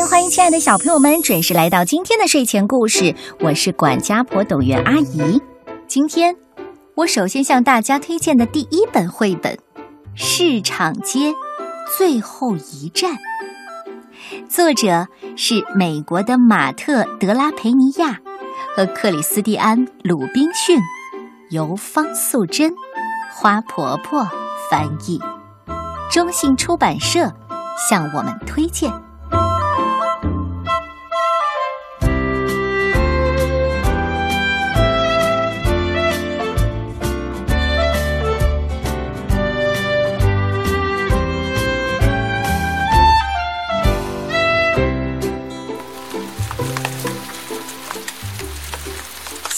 欢迎，亲爱的小朋友们，准时来到今天的睡前故事。我是管家婆董媛阿姨。今天我首先向大家推荐的第一本绘本《市场街最后一站》，作者是美国的马特·德拉培尼亚和克里斯蒂安·鲁宾逊，由方素珍、花婆婆翻译，中信出版社向我们推荐。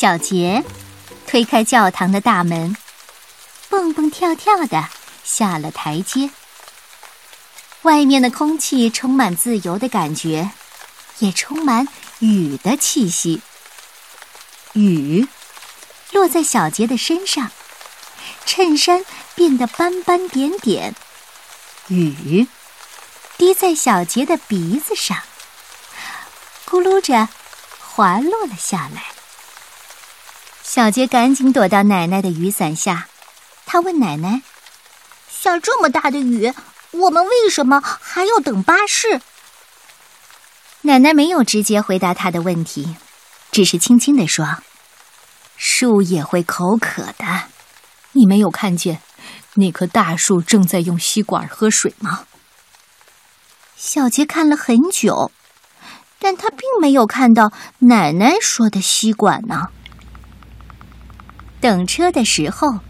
小杰推开教堂的大门，蹦蹦跳跳的下了台阶。外面的空气充满自由的感觉，也充满雨的气息。雨落在小杰的身上，衬衫变得斑斑点点。雨滴在小杰的鼻子上，咕噜着滑落了下来。小杰赶紧躲到奶奶的雨伞下，他问奶奶：“下这么大的雨，我们为什么还要等巴士？”奶奶没有直接回答他的问题，只是轻轻地说：“树也会口渴的。你没有看见那棵大树正在用吸管喝水吗？”小杰看了很久，但他并没有看到奶奶说的吸管呢。等车的时候，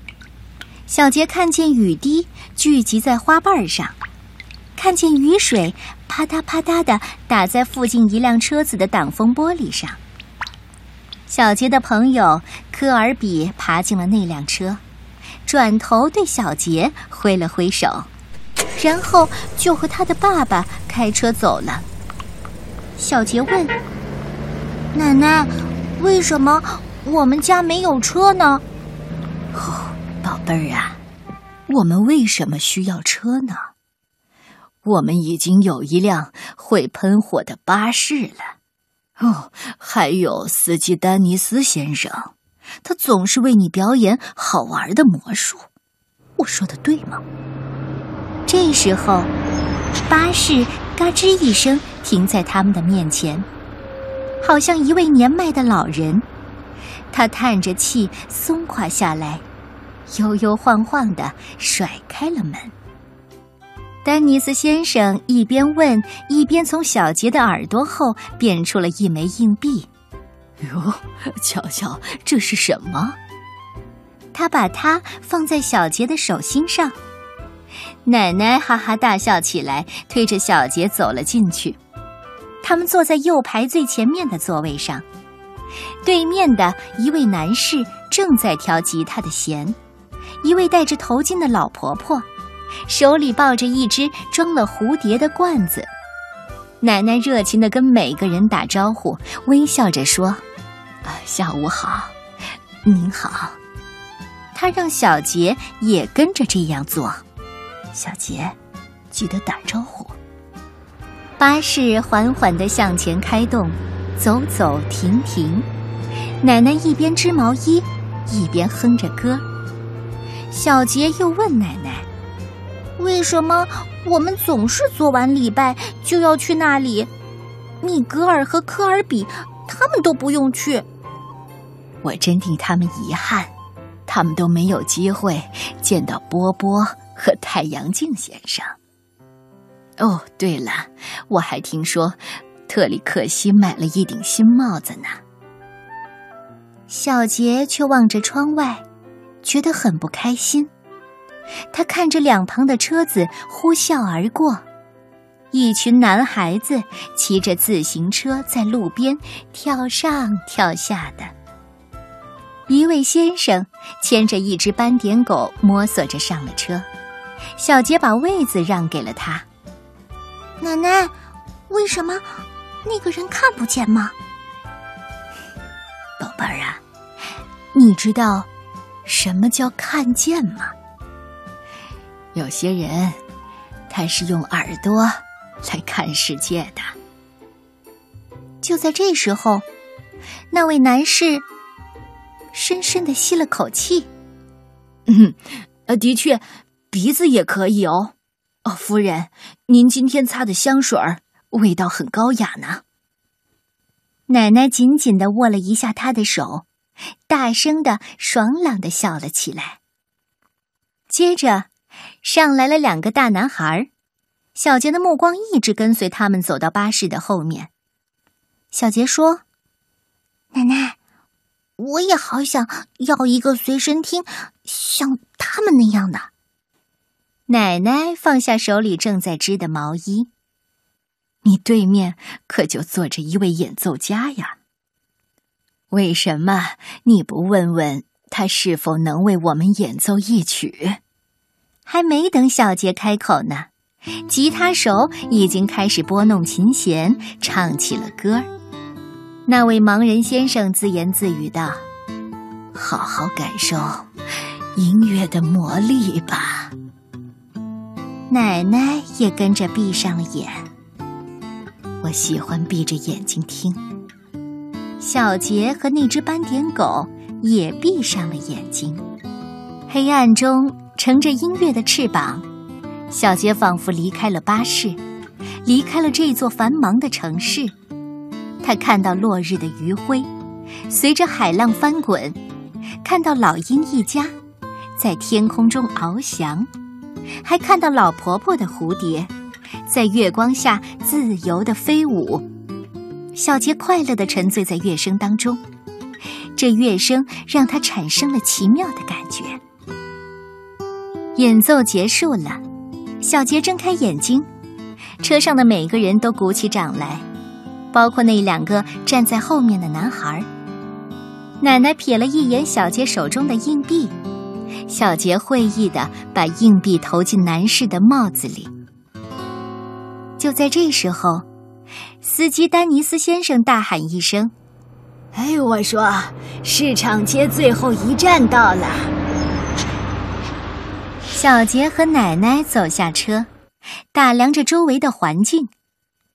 小杰看见雨滴聚集在花瓣上，看见雨水啪嗒啪嗒的打在附近一辆车子的挡风玻璃上。小杰的朋友科尔比爬进了那辆车，转头对小杰挥了挥手，然后就和他的爸爸开车走了。小杰问：“奶奶，为什么？”我们家没有车呢，哦，宝贝儿啊，我们为什么需要车呢？我们已经有一辆会喷火的巴士了，哦，还有司机丹尼斯先生，他总是为你表演好玩的魔术。我说的对吗？这时候，巴士嘎吱一声停在他们的面前，好像一位年迈的老人。他叹着气，松垮下来，悠悠晃晃的甩开了门。丹尼斯先生一边问，一边从小杰的耳朵后变出了一枚硬币。哟，瞧瞧，这是什么？他把它放在小杰的手心上。奶奶哈哈大笑起来，推着小杰走了进去。他们坐在右排最前面的座位上。对面的一位男士正在调吉他的弦，一位戴着头巾的老婆婆，手里抱着一只装了蝴蝶的罐子。奶奶热情地跟每个人打招呼，微笑着说：“啊，下午好，您好。”她让小杰也跟着这样做。小杰，记得打招呼。巴士缓缓地向前开动。走走停停，奶奶一边织毛衣，一边哼着歌。小杰又问奶奶：“为什么我们总是做完礼拜就要去那里？米格尔和科尔比他们都不用去。”我真替他们遗憾，他们都没有机会见到波波和太阳镜先生。哦，对了，我还听说。特里克西买了一顶新帽子呢。小杰却望着窗外，觉得很不开心。他看着两旁的车子呼啸而过，一群男孩子骑着自行车在路边跳上跳下的。一位先生牵着一只斑点狗摸索着上了车，小杰把位子让给了他。奶奶，为什么？那个人看不见吗，宝贝儿啊？你知道什么叫看见吗？有些人他是用耳朵来看世界的，就在这时候，那位男士深深的吸了口气。嗯，呃，的确，鼻子也可以哦。哦，夫人，您今天擦的香水儿味道很高雅呢。奶奶紧紧的握了一下他的手，大声的、爽朗的笑了起来。接着，上来了两个大男孩，小杰的目光一直跟随他们走到巴士的后面。小杰说：“奶奶，我也好想要一个随身听，像他们那样的。”奶奶放下手里正在织的毛衣。你对面可就坐着一位演奏家呀。为什么你不问问他是否能为我们演奏一曲？还没等小杰开口呢，吉他手已经开始拨弄琴弦，唱起了歌。那位盲人先生自言自语道：“好好感受音乐的魔力吧。”奶奶也跟着闭上了眼。我喜欢闭着眼睛听。小杰和那只斑点狗也闭上了眼睛。黑暗中乘着音乐的翅膀，小杰仿佛离开了巴士，离开了这座繁忙的城市。他看到落日的余晖随着海浪翻滚，看到老鹰一家在天空中翱翔，还看到老婆婆的蝴蝶。在月光下自由的飞舞，小杰快乐的沉醉在乐声当中，这乐声让他产生了奇妙的感觉。演奏结束了，小杰睁开眼睛，车上的每个人都鼓起掌来，包括那两个站在后面的男孩。奶奶瞥了一眼小杰手中的硬币，小杰会意的把硬币投进男士的帽子里。就在这时候，司机丹尼斯先生大喊一声：“哎，我说，市场街最后一站到了。”小杰和奶奶走下车，打量着周围的环境：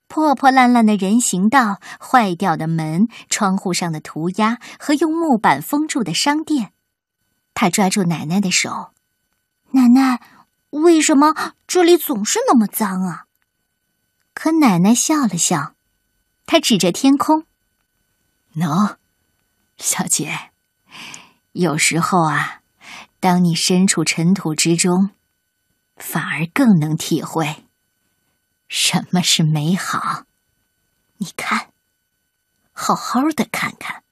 破破烂烂的人行道、坏掉的门、窗户上的涂鸦和用木板封住的商店。他抓住奶奶的手：“奶奶，为什么这里总是那么脏啊？”可奶奶笑了笑，她指着天空：“喏，小姐，有时候啊，当你身处尘土之中，反而更能体会什么是美好。你看，好好的看看。”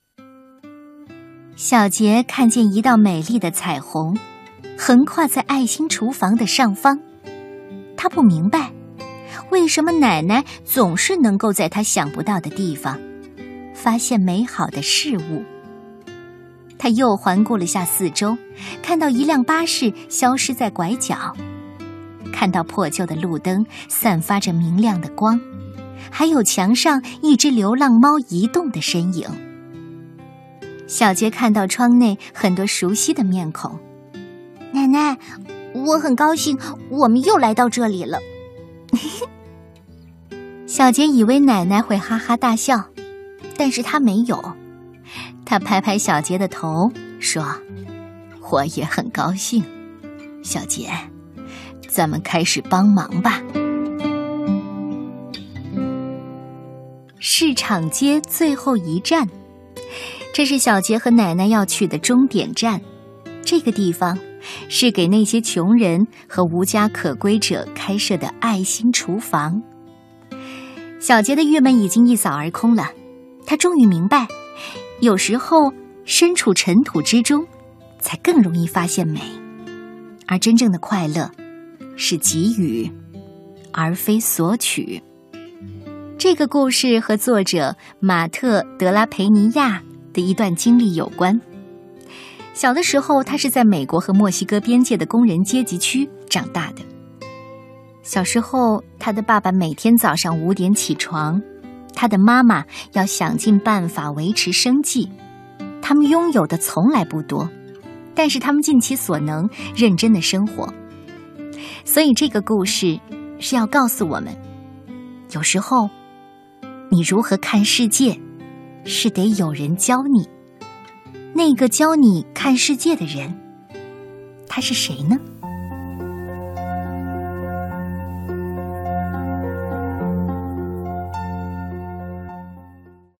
小杰看见一道美丽的彩虹，横跨在爱心厨房的上方。他不明白。为什么奶奶总是能够在她想不到的地方发现美好的事物？他又环顾了下四周，看到一辆巴士消失在拐角，看到破旧的路灯散发着明亮的光，还有墙上一只流浪猫移动的身影。小杰看到窗内很多熟悉的面孔。奶奶，我很高兴，我们又来到这里了。小杰以为奶奶会哈哈大笑，但是他没有。他拍拍小杰的头，说：“我也很高兴，小杰，咱们开始帮忙吧。”市场街最后一站，这是小杰和奶奶要去的终点站。这个地方是给那些穷人和无家可归者开设的爱心厨房。小杰的郁闷已经一扫而空了，他终于明白，有时候身处尘土之中，才更容易发现美，而真正的快乐，是给予，而非索取。这个故事和作者马特·德拉培尼亚的一段经历有关。小的时候，他是在美国和墨西哥边界的工人阶级区长大的。小时候，他的爸爸每天早上五点起床，他的妈妈要想尽办法维持生计。他们拥有的从来不多，但是他们尽其所能认真的生活。所以，这个故事是要告诉我们：有时候，你如何看世界，是得有人教你。那个教你看世界的人，他是谁呢？